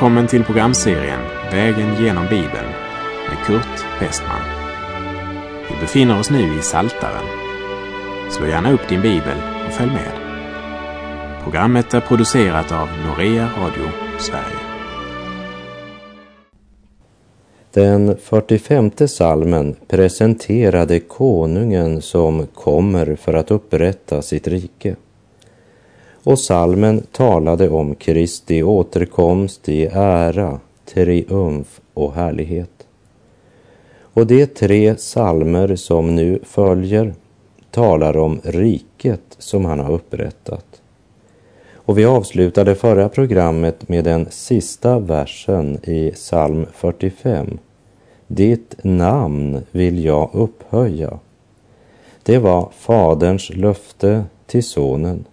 Välkommen till programserien Vägen genom Bibeln med Kurt Westman. Vi befinner oss nu i Saltaren. Slå gärna upp din bibel och följ med. Programmet är producerat av Norea Radio Sverige. Den 45 salmen presenterade konungen som kommer för att upprätta sitt rike. Och salmen talade om Kristi återkomst i ära, triumf och härlighet. Och de tre salmer som nu följer talar om riket som han har upprättat. Och vi avslutade förra programmet med den sista versen i psalm 45. Ditt namn vill jag upphöja. Det var Faderns löfte till Sonen,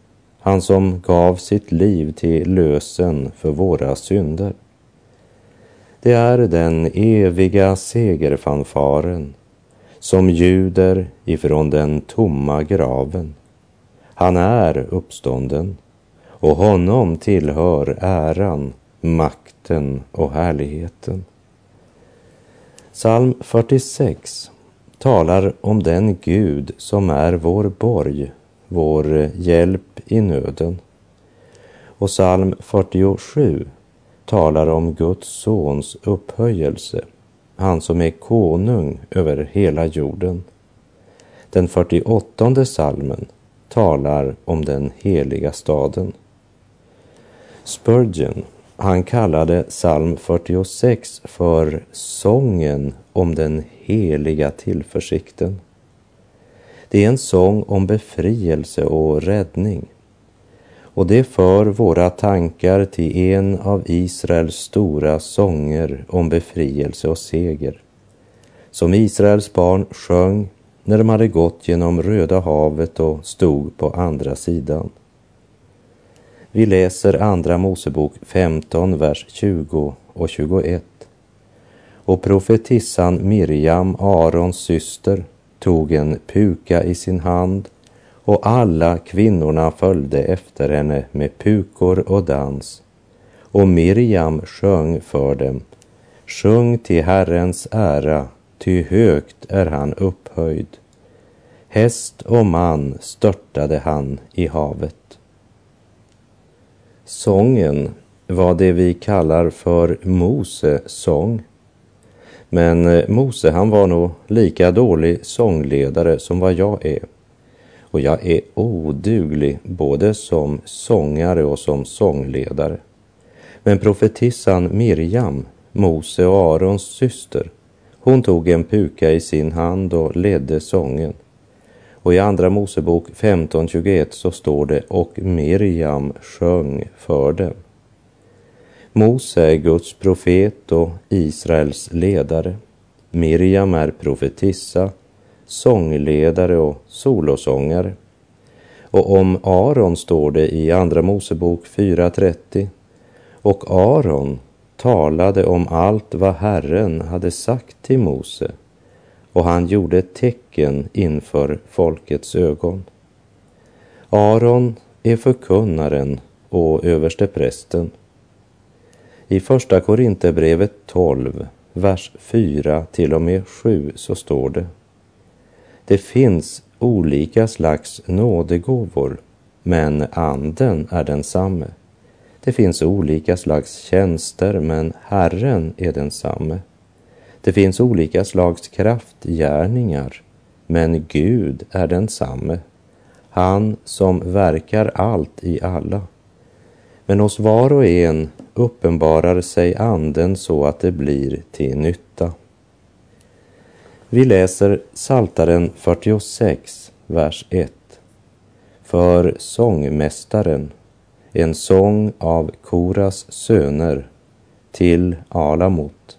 han som gav sitt liv till lösen för våra synder. Det är den eviga segerfanfaren som ljuder ifrån den tomma graven. Han är uppstånden och honom tillhör äran, makten och härligheten. Psalm 46 talar om den Gud som är vår borg, vår eh, hjälp i nöden. Och psalm 47 talar om Guds sons upphöjelse, han som är konung över hela jorden. Den 48 salmen talar om den heliga staden. Spurgeon, han kallade psalm 46 för sången om den heliga tillförsikten. Det är en sång om befrielse och räddning. Och det för våra tankar till en av Israels stora sånger om befrielse och seger. Som Israels barn sjöng när de hade gått genom Röda havet och stod på andra sidan. Vi läser Andra Mosebok 15, vers 20 och 21. Och profetissan Miriam, Arons syster, tog en puka i sin hand och alla kvinnorna följde efter henne med pukor och dans. Och Miriam sjöng för dem. Sjung till Herrens ära, ty högt är han upphöjd. Häst och man störtade han i havet. Sången var det vi kallar för Mose sång. Men eh, Mose han var nog lika dålig sångledare som vad jag är. Och jag är oduglig både som sångare och som sångledare. Men profetissan Mirjam, Mose och Arons syster, hon tog en puka i sin hand och ledde sången. Och i Andra Mosebok 15.21 så står det och Miriam sjöng för dem. Mose är Guds profet och Israels ledare. Miriam är profetissa, sångledare och solosångare. Och om Aron står det i Andra Mosebok 4.30. Och Aron talade om allt vad Herren hade sagt till Mose och han gjorde tecken inför folkets ögon. Aron är förkunnaren och översteprästen. I Första Korinthierbrevet 12, vers 4 till och med 7 så står det. Det finns olika slags nådegåvor, men anden är densamme. Det finns olika slags tjänster, men Herren är densamme. Det finns olika slags kraftgärningar, men Gud är densamme, han som verkar allt i alla. Men hos var och en uppenbarar sig anden så att det blir till nytta. Vi läser Saltaren 46, vers 1. För sångmästaren, en sång av Koras söner till Alamot.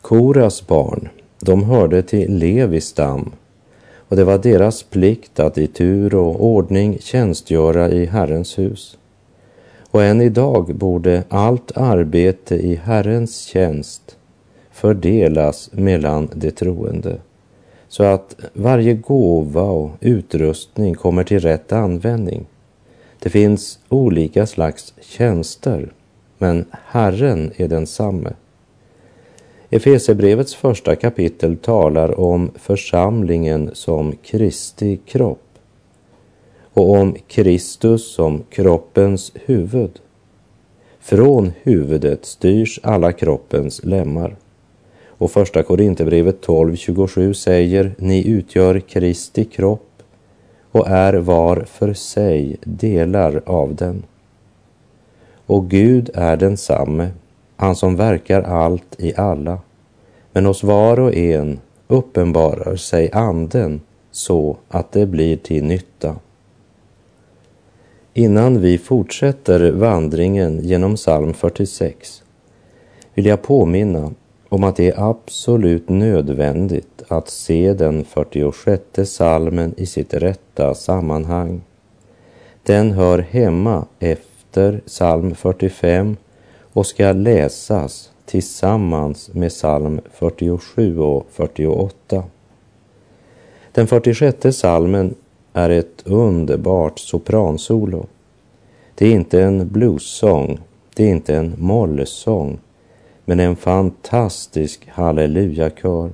Koras barn, de hörde till Levis stam och det var deras plikt att i tur och ordning tjänstgöra i Herrens hus. Och än idag borde allt arbete i Herrens tjänst fördelas mellan de troende så att varje gåva och utrustning kommer till rätt användning. Det finns olika slags tjänster, men Herren är densamme. Efesebrevets första kapitel talar om församlingen som Kristi kropp och om Kristus som kroppens huvud. Från huvudet styrs alla kroppens lemmar. Och första Korinthierbrevet 12.27 säger, ni utgör Kristi kropp och är var för sig delar av den. Och Gud är densamme, han som verkar allt i alla. Men hos var och en uppenbarar sig anden så att det blir till nytta. Innan vi fortsätter vandringen genom psalm 46 vill jag påminna om att det är absolut nödvändigt att se den 46 salmen i sitt rätta sammanhang. Den hör hemma efter psalm 45 och ska läsas tillsammans med psalm 47 och 48. Den 46 salmen är ett underbart sopransolo. Det är inte en bluessång, det är inte en mollsång, men en fantastisk hallelujakör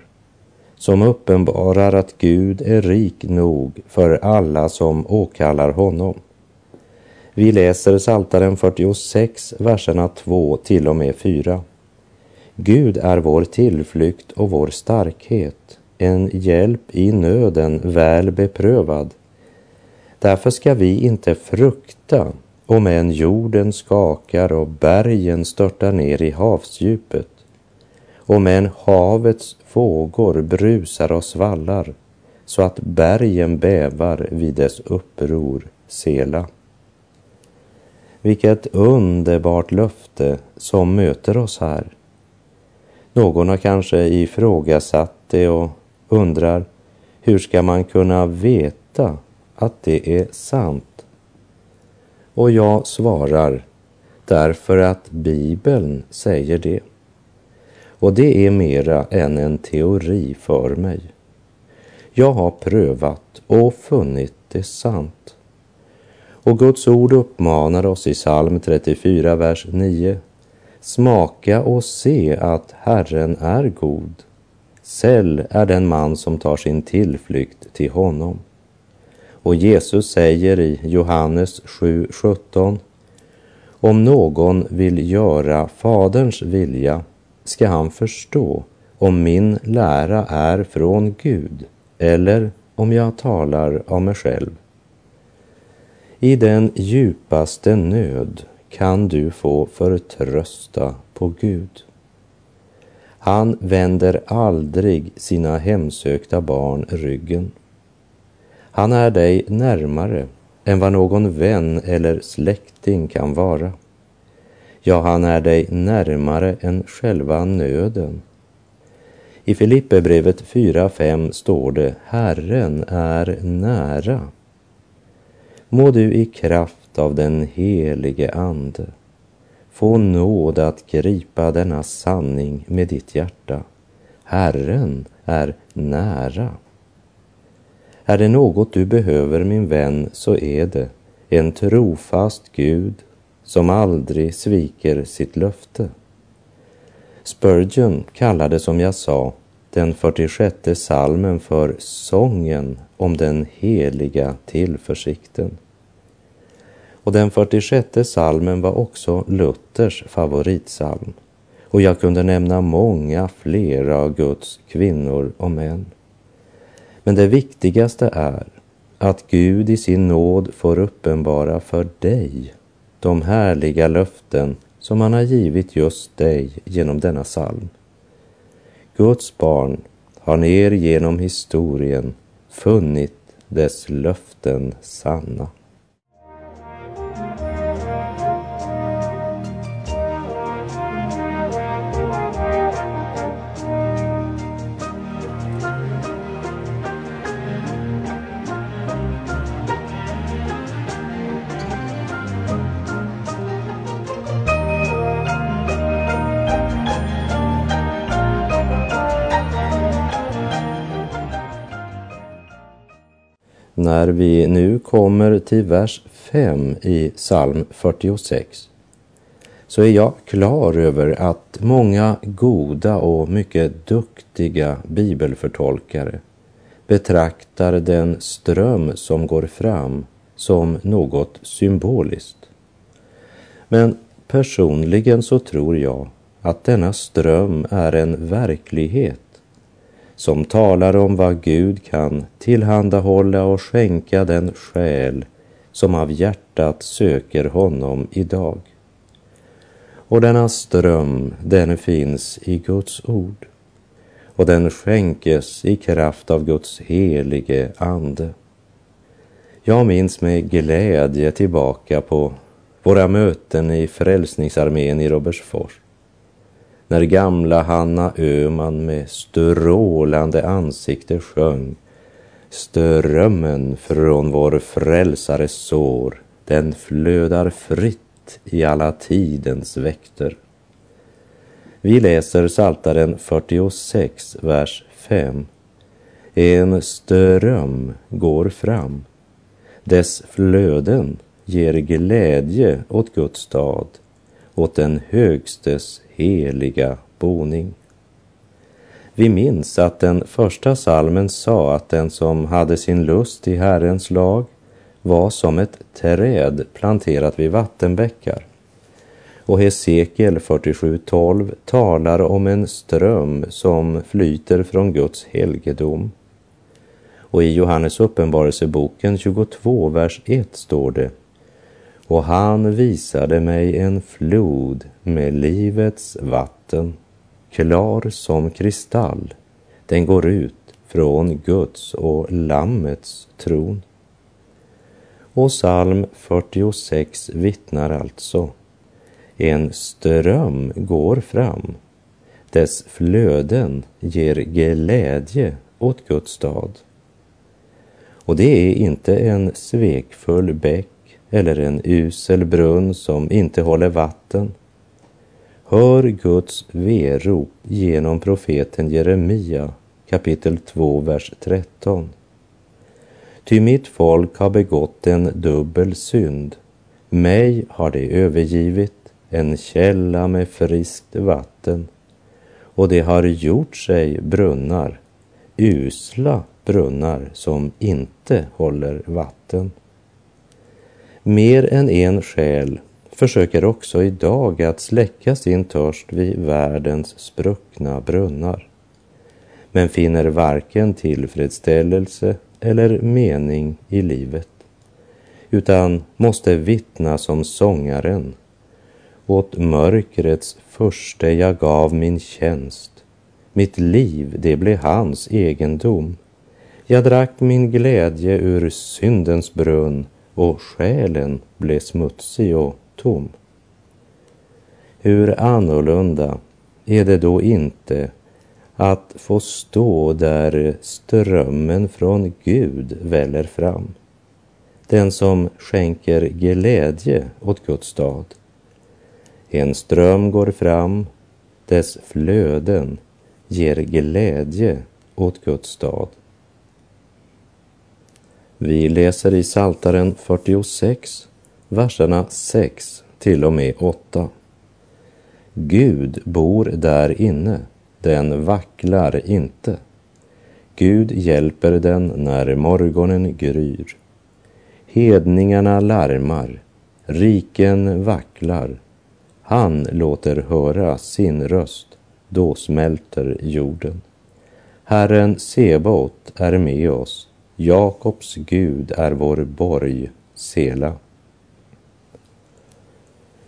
som uppenbarar att Gud är rik nog för alla som åkallar honom. Vi läser Psaltaren 46, verserna 2 till och med 4. Gud är vår tillflykt och vår starkhet, en hjälp i nöden väl beprövad. Därför ska vi inte frukta om än jorden skakar och bergen störtar ner i havsdjupet, om än havets vågor brusar och svallar så att bergen bävar vid dess uppror, Sela. Vilket underbart löfte som möter oss här. Någon har kanske ifrågasatt det och undrar hur ska man kunna veta att det är sant? Och jag svarar därför att Bibeln säger det. Och det är mera än en teori för mig. Jag har prövat och funnit det sant. Och Guds ord uppmanar oss i psalm 34, vers 9. Smaka och se att Herren är god. Säll är den man som tar sin tillflykt till honom. Och Jesus säger i Johannes 7.17 Om någon vill göra Faderns vilja ska han förstå om min lära är från Gud eller om jag talar av mig själv. I den djupaste nöd kan du få förtrösta på Gud. Han vänder aldrig sina hemsökta barn ryggen. Han är dig närmare än vad någon vän eller släkting kan vara. Ja, han är dig närmare än själva nöden. I Filipperbrevet 4.5 står det Herren är nära. Må du i kraft av den helige Ande få nåd att gripa denna sanning med ditt hjärta. Herren är nära. Är det något du behöver, min vän, så är det en trofast Gud som aldrig sviker sitt löfte. Spurgeon kallade, som jag sa, den 46 salmen för sången om den heliga tillförsikten. Och den 46 salmen var också Luthers favoritsalm. Och jag kunde nämna många flera av Guds kvinnor och män. Men det viktigaste är att Gud i sin nåd får uppenbara för dig de härliga löften som han har givit just dig genom denna psalm. Guds barn har ner genom historien funnit dess löften sanna. När vi nu kommer till vers 5 i psalm 46 så är jag klar över att många goda och mycket duktiga bibelförtolkare betraktar den ström som går fram som något symboliskt. Men personligen så tror jag att denna ström är en verklighet som talar om vad Gud kan tillhandahålla och skänka den själ som av hjärtat söker honom idag. Och denna ström, den finns i Guds ord och den skänkes i kraft av Guds helige ande. Jag minns med glädje tillbaka på våra möten i Frälsningsarmén i Robertsfors. När gamla Hanna Öman med strålande ansikte sjöng Strömmen från vår frälsares sår, den flödar fritt i alla tidens väkter. Vi läser Saltaren 46, vers 5. En ström går fram. Dess flöden ger glädje åt Guds stad, åt den högstes heliga boning. Vi minns att den första salmen sa att den som hade sin lust i Herrens lag var som ett träd planterat vid vattenbäckar. Och Hesekiel 47.12 talar om en ström som flyter från Guds helgedom. Och i Johannes uppenbarelseboken 22, vers 1 står det och han visade mig en flod med livets vatten, klar som kristall. Den går ut från Guds och Lammets tron. Och psalm 46 vittnar alltså. En ström går fram. Dess flöden ger glädje åt Guds stad. Och det är inte en svekfull bäck eller en usel brunn som inte håller vatten. Hör Guds verop genom profeten Jeremia kapitel 2, vers 13. Ty mitt folk har begått en dubbel synd. Mig har de övergivit, en källa med friskt vatten, och det har gjort sig brunnar, usla brunnar som inte håller vatten. Mer än en själ försöker också idag att släcka sin törst vid världens spruckna brunnar, men finner varken tillfredsställelse eller mening i livet, utan måste vittna som sångaren. Åt mörkrets första jag gav min tjänst, mitt liv det blev hans egendom. Jag drack min glädje ur syndens brunn och själen blev smutsig och tom. Hur annorlunda är det då inte att få stå där strömmen från Gud väller fram. Den som skänker glädje åt Guds stad. En ström går fram, dess flöden ger glädje åt Guds stad. Vi läser i Saltaren 46, verserna 6 till och med 8. Gud bor där inne, den vacklar inte. Gud hjälper den när morgonen gryr. Hedningarna larmar, riken vacklar. Han låter höra sin röst, då smälter jorden. Herren Sebaot är med oss, Jakobs Gud är vår borg, Sela.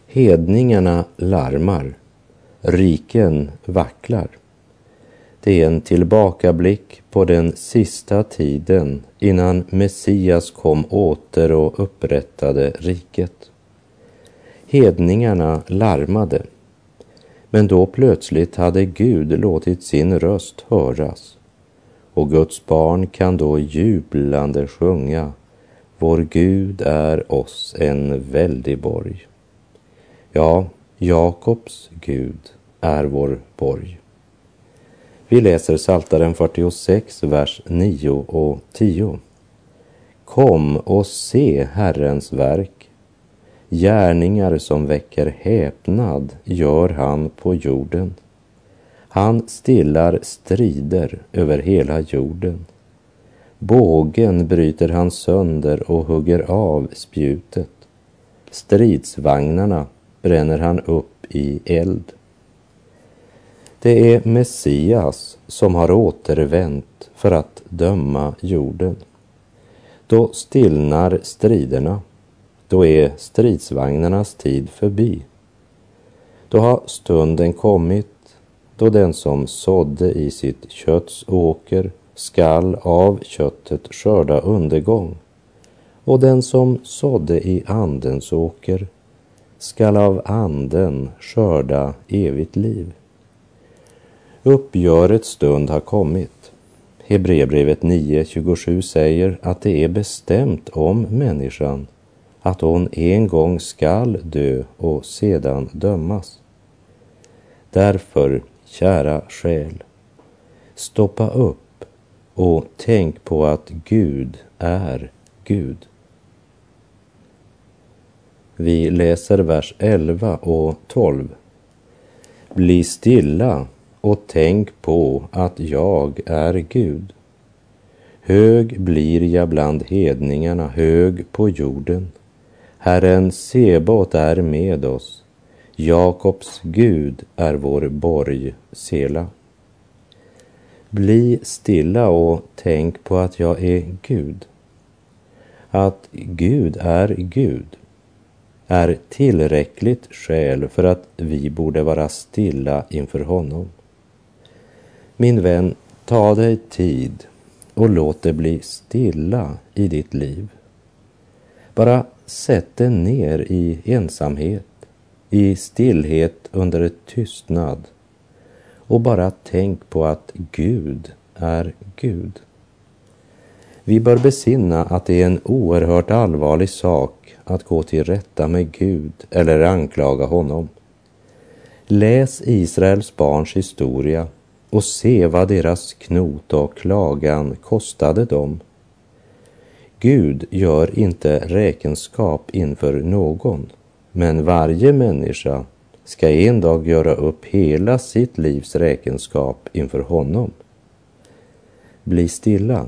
Hedningarna larmar, riken vacklar. Det är en tillbakablick på den sista tiden innan Messias kom åter och upprättade riket. Hedningarna larmade, men då plötsligt hade Gud låtit sin röst höras och Guds barn kan då jublande sjunga Vår Gud är oss en väldig borg. Ja, Jakobs Gud är vår borg. Vi läser Saltaren 46, vers 9 och 10. Kom och se Herrens verk, Gärningar som väcker häpnad gör han på jorden. Han stillar strider över hela jorden. Bågen bryter han sönder och hugger av spjutet. Stridsvagnarna bränner han upp i eld. Det är Messias som har återvänt för att döma jorden. Då stillnar striderna. Då är stridsvagnarnas tid förbi. Då har stunden kommit då den som sådde i sitt kötts åker skall av köttet skörda undergång och den som sådde i andens åker skall av anden skörda evigt liv. Uppgörets stund har kommit. Hebreerbrevet 9.27 säger att det är bestämt om människan att hon en gång skall dö och sedan dömas. Därför, kära själ, stoppa upp och tänk på att Gud är Gud. Vi läser vers 11 och 12. Bli stilla och tänk på att jag är Gud. Hög blir jag bland hedningarna, hög på jorden. Herren Sebot är med oss. Jakobs Gud är vår borg, Sela. Bli stilla och tänk på att jag är Gud. Att Gud är Gud är tillräckligt skäl för att vi borde vara stilla inför honom. Min vän, ta dig tid och låt det bli stilla i ditt liv. Bara sätt dig ner i ensamhet, i stillhet under tystnad och bara tänk på att Gud är Gud. Vi bör besinna att det är en oerhört allvarlig sak att gå till rätta med Gud eller anklaga honom. Läs Israels barns historia och se vad deras knot och klagan kostade dem. Gud gör inte räkenskap inför någon, men varje människa ska en dag göra upp hela sitt livs räkenskap inför honom. Bli stilla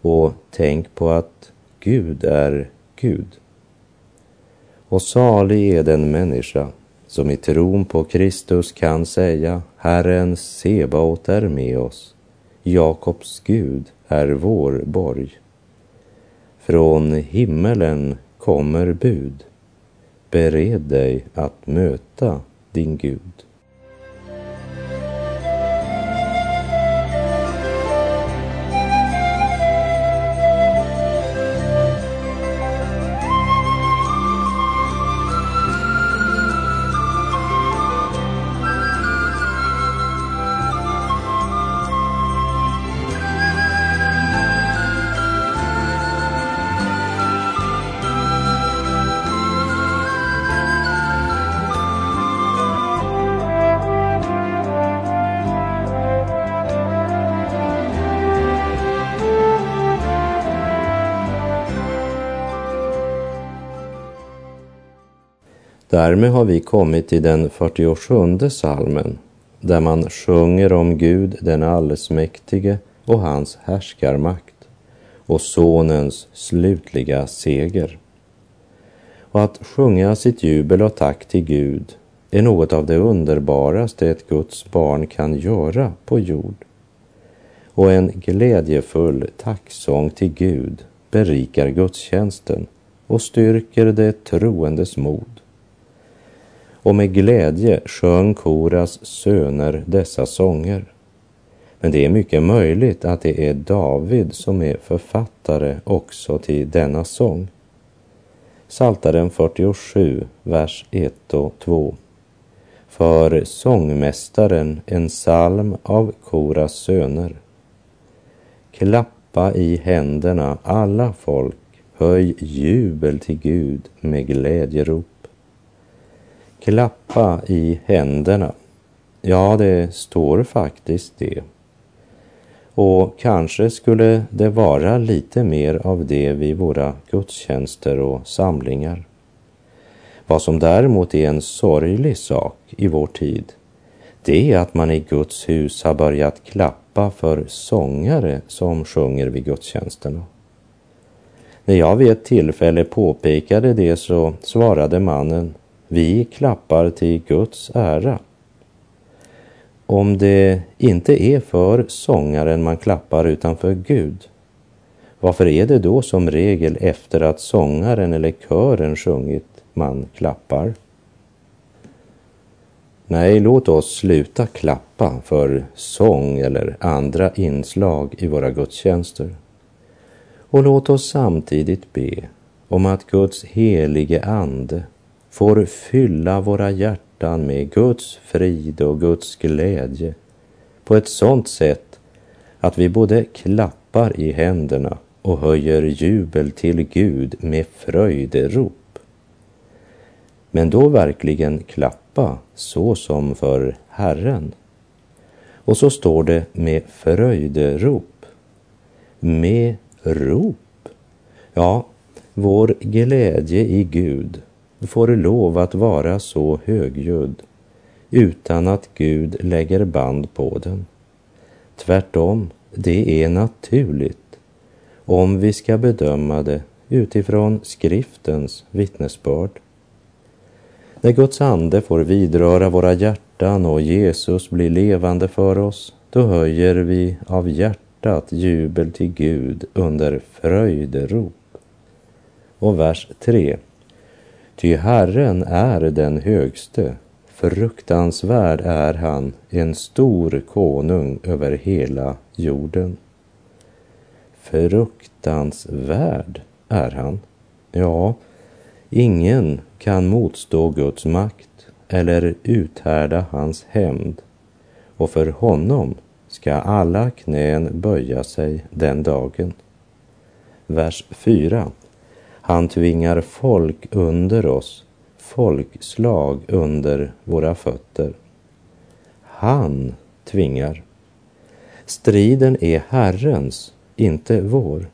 och tänk på att Gud är Gud. Och salig är den människa som i tron på Kristus kan säga Herren Sebaot är med oss. Jakobs Gud är vår borg. Från himmelen kommer bud. Bered dig att möta din Gud. Därmed har vi kommit till den 47 salmen där man sjunger om Gud den allsmäktige och hans härskarmakt och Sonens slutliga seger. Och att sjunga sitt jubel och tack till Gud är något av det underbaraste ett Guds barn kan göra på jord. Och en glädjefull tacksång till Gud berikar gudstjänsten och styrker det troendes mod och med glädje sjöng Koras söner dessa sånger. Men det är mycket möjligt att det är David som är författare också till denna sång. Saltaren 47, vers 1 och 2. För sångmästaren en psalm av Koras söner. Klappa i händerna alla folk, höj jubel till Gud med glädjerop. Klappa i händerna. Ja, det står faktiskt det. Och kanske skulle det vara lite mer av det vid våra gudstjänster och samlingar. Vad som däremot är en sorglig sak i vår tid, det är att man i Guds hus har börjat klappa för sångare som sjunger vid gudstjänsterna. När jag vid ett tillfälle påpekade det så svarade mannen, vi klappar till Guds ära. Om det inte är för sångaren man klappar utan för Gud, varför är det då som regel efter att sångaren eller kören sjungit man klappar? Nej, låt oss sluta klappa för sång eller andra inslag i våra gudstjänster. Och låt oss samtidigt be om att Guds helige Ande får fylla våra hjärtan med Guds frid och Guds glädje på ett sådant sätt att vi både klappar i händerna och höjer jubel till Gud med fröjderop. Men då verkligen klappa så som för Herren. Och så står det med fröjderop. Med rop. Ja, vår glädje i Gud får lov att vara så högljudd utan att Gud lägger band på den. Tvärtom, det är naturligt om vi ska bedöma det utifrån skriftens vittnesbörd. När Guds ande får vidröra våra hjärtan och Jesus blir levande för oss, då höjer vi av hjärtat jubel till Gud under fröjderop. Och vers 3. Ty Herren är den högste, fruktansvärd är han, en stor konung över hela jorden. Fruktansvärd är han. Ja, ingen kan motstå Guds makt eller uthärda hans hämnd. Och för honom ska alla knän böja sig den dagen. Vers 4. Han tvingar folk under oss, folkslag under våra fötter. Han tvingar. Striden är Herrens inte vår.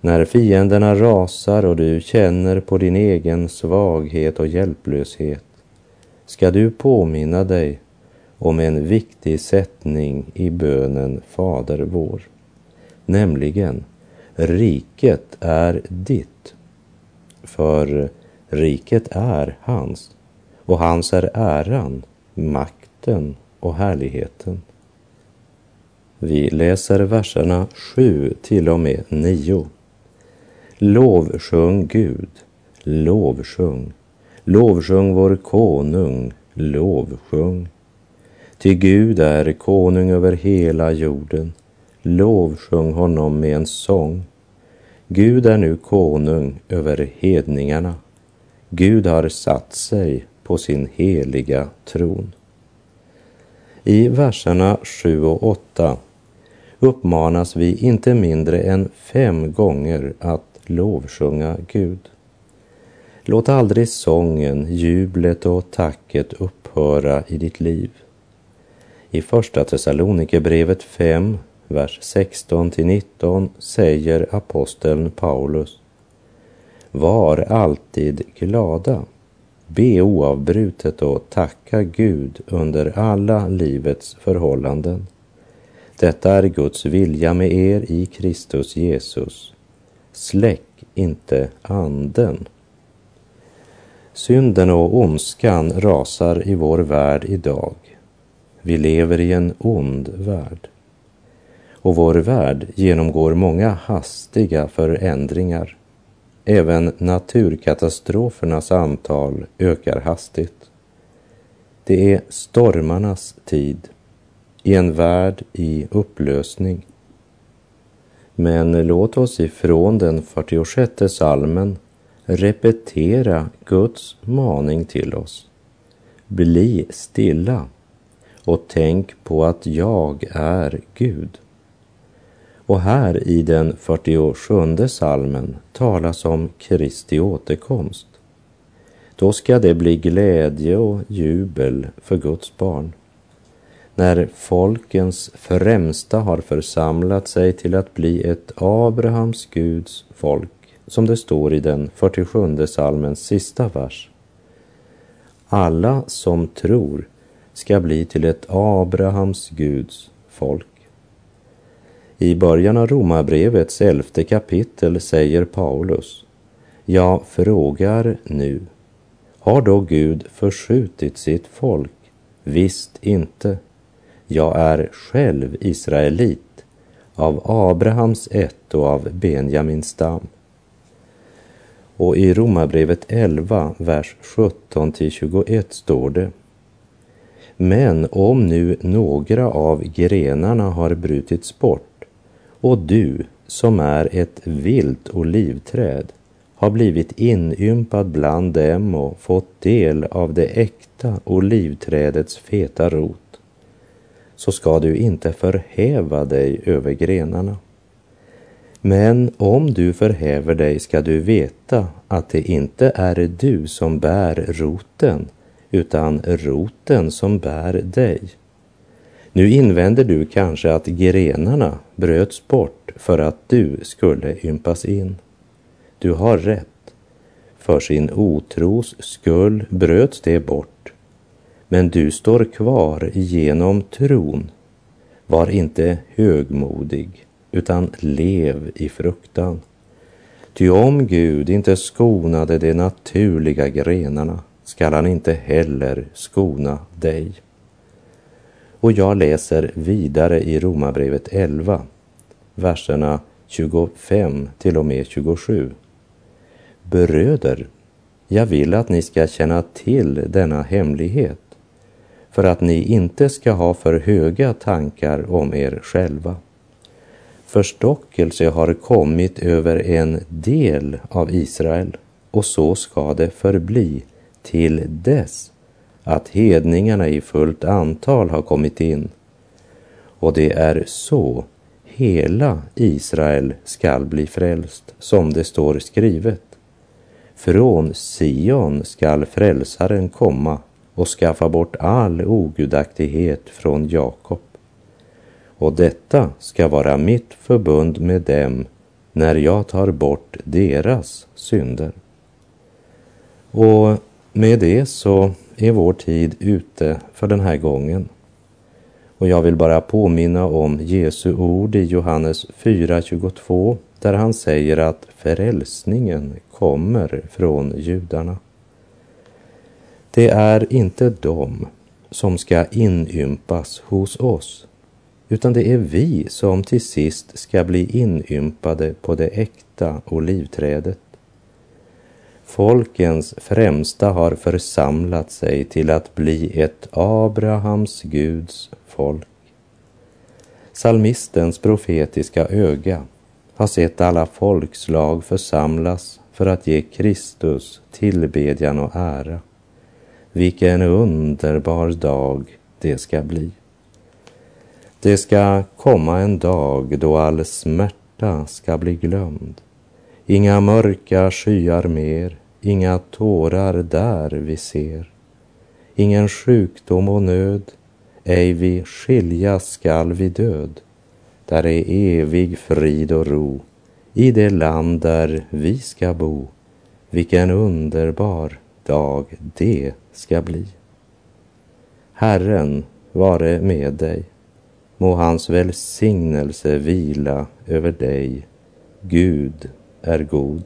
När fienderna rasar och du känner på din egen svaghet och hjälplöshet ska du påminna dig om en viktig sättning i bönen Fader vår, nämligen riket är ditt. För riket är hans och hans är äran, makten och härligheten. Vi läser verserna 7 till och med 9. Lovsjung Gud, lovsjung, lovsjung vår konung, lovsjung. Ty Gud är konung över hela jorden, lovsjung honom med en sång. Gud är nu konung över hedningarna. Gud har satt sig på sin heliga tron. I verserna 7 och 8 uppmanas vi inte mindre än fem gånger att lovsjunga Gud. Låt aldrig sången, jublet och tacket upphöra i ditt liv. I Första Thessalonikerbrevet 5, vers 16 till 19 säger aposteln Paulus Var alltid glada, be oavbrutet och tacka Gud under alla livets förhållanden detta är Guds vilja med er i Kristus Jesus. Släck inte anden. Synden och ondskan rasar i vår värld idag. Vi lever i en ond värld. Och vår värld genomgår många hastiga förändringar. Även naturkatastrofernas antal ökar hastigt. Det är stormarnas tid i en värld i upplösning. Men låt oss ifrån den 46 salmen repetera Guds maning till oss. Bli stilla och tänk på att jag är Gud. Och här i den 47 salmen talas om Kristi återkomst. Då ska det bli glädje och jubel för Guds barn när folkens främsta har församlat sig till att bli ett Abrahams Guds folk, som det står i den 47 salmens sista vers. alla som tror ska bli till ett Abrahams Guds folk. I början av Romarbrevets elfte kapitel säger Paulus, jag frågar nu, har då Gud förskjutit sitt folk? Visst inte. Jag är själv israelit, av Abrahams ett och av Benjamins stam. Och i Romarbrevet 11, vers 17 till 21 står det Men om nu några av grenarna har brutits bort och du som är ett vilt olivträd har blivit inympad bland dem och fått del av det äkta olivträdets feta rot, så ska du inte förhäva dig över grenarna. Men om du förhäver dig ska du veta att det inte är du som bär roten, utan roten som bär dig. Nu invänder du kanske att grenarna bröts bort för att du skulle ympas in. Du har rätt. För sin otros skull bröts det bort. Men du står kvar genom tron. Var inte högmodig, utan lev i fruktan. Ty om Gud inte skonade de naturliga grenarna skall han inte heller skona dig. Och jag läser vidare i Romarbrevet 11, verserna 25 till och med 27. Bröder, jag vill att ni ska känna till denna hemlighet för att ni inte ska ha för höga tankar om er själva. Förstockelse har kommit över en del av Israel och så ska det förbli till dess att hedningarna i fullt antal har kommit in. Och det är så hela Israel skall bli frälst, som det står skrivet. Från Sion skall frälsaren komma och skaffa bort all ogudaktighet från Jakob. Och detta ska vara mitt förbund med dem när jag tar bort deras synder. Och med det så är vår tid ute för den här gången. Och jag vill bara påminna om Jesu ord i Johannes 4.22 där han säger att frälsningen kommer från judarna. Det är inte de som ska inympas hos oss, utan det är vi som till sist ska bli inympade på det äkta olivträdet. Folkens främsta har församlat sig till att bli ett Abrahams Guds folk. Salmistens profetiska öga har sett alla folkslag församlas för att ge Kristus tillbedjan och ära. Vilken underbar dag det ska bli. Det ska komma en dag då all smärta ska bli glömd. Inga mörka skyar mer, inga tårar där vi ser. Ingen sjukdom och nöd, ej vi skiljas skall vi död. Där är evig frid och ro i det land där vi ska bo. Vilken underbar dag det ska bli. Herren vare med dig. Må hans välsignelse vila över dig. Gud är god.